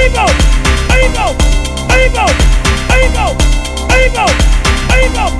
Ahí go. Ahí go. Ahí go. Ahí go. Ahí go. Go.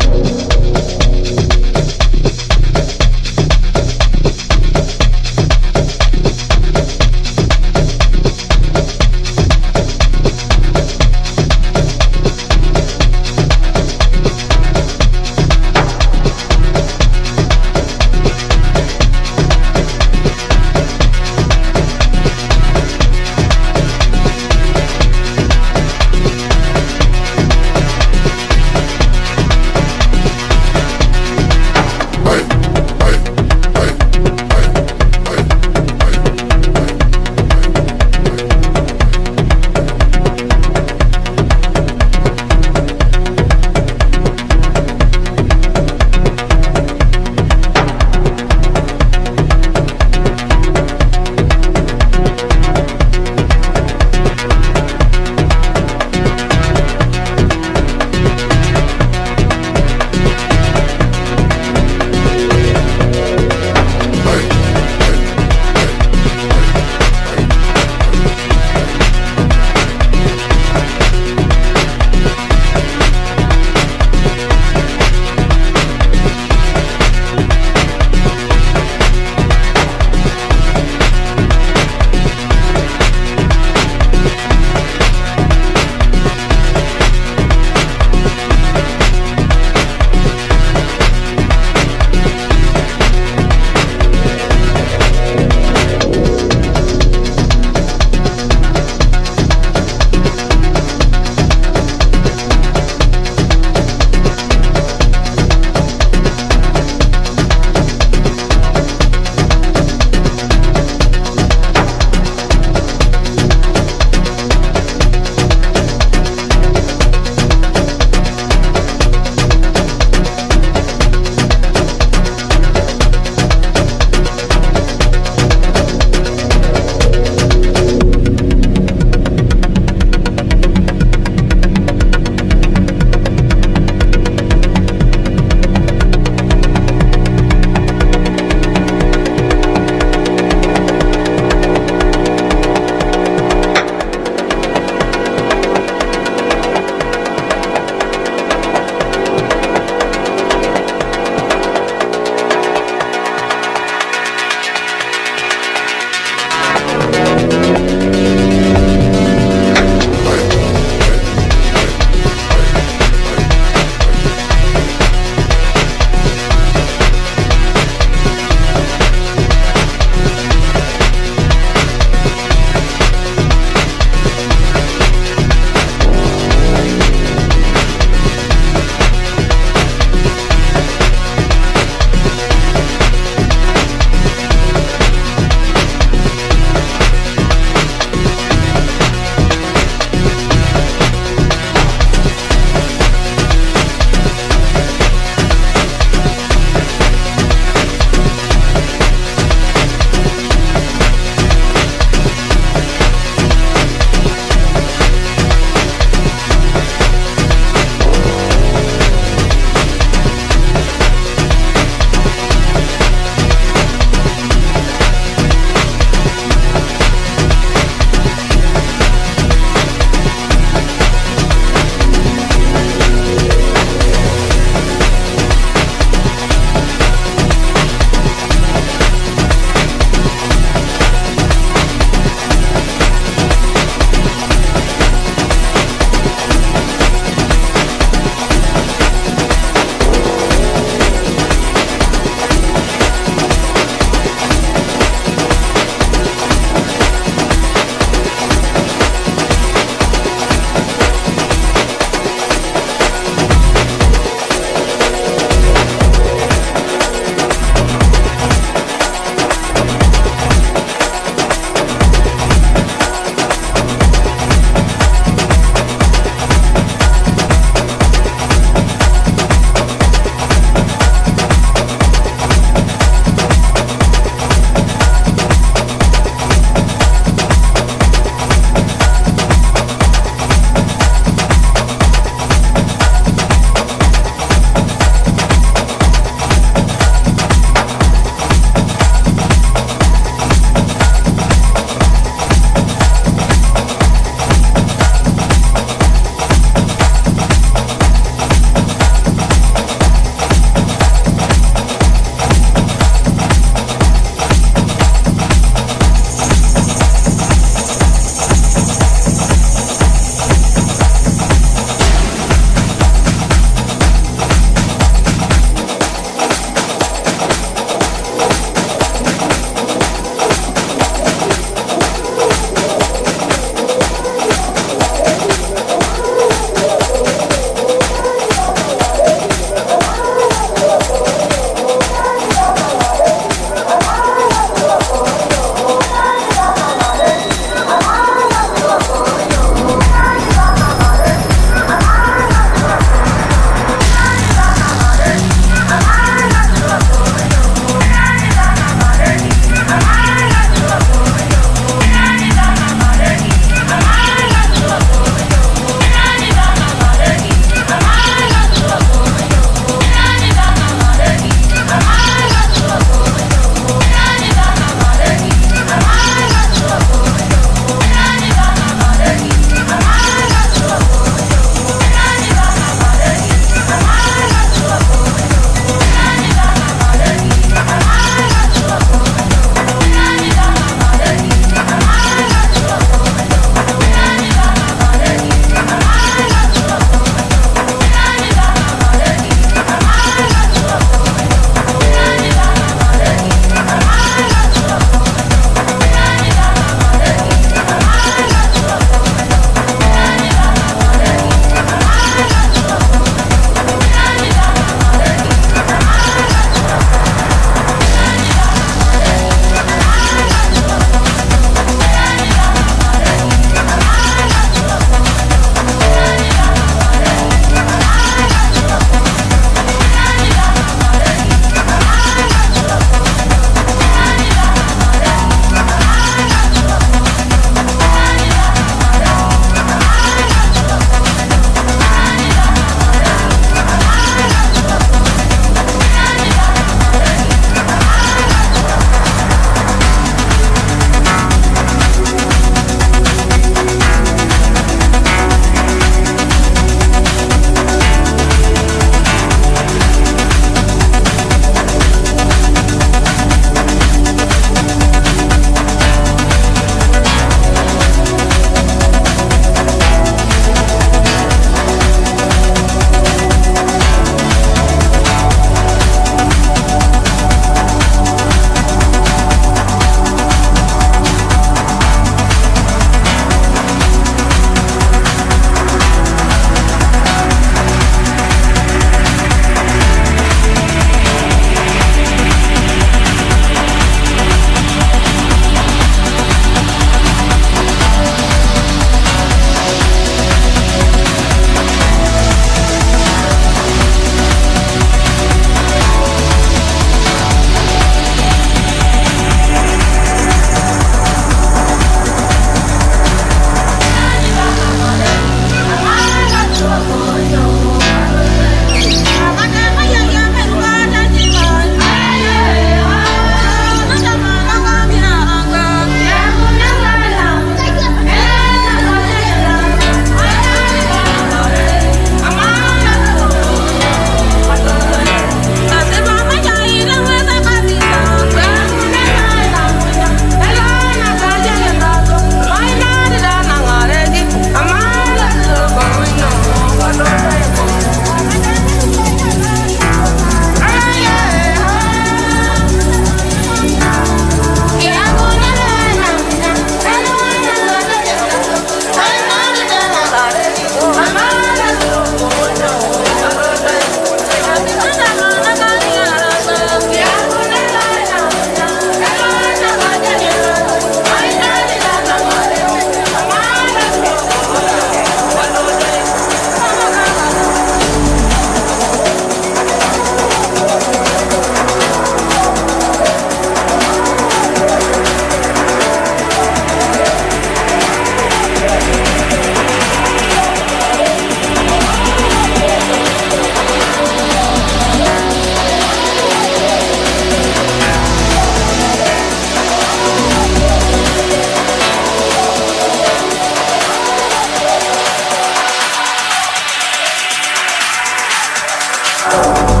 Oh.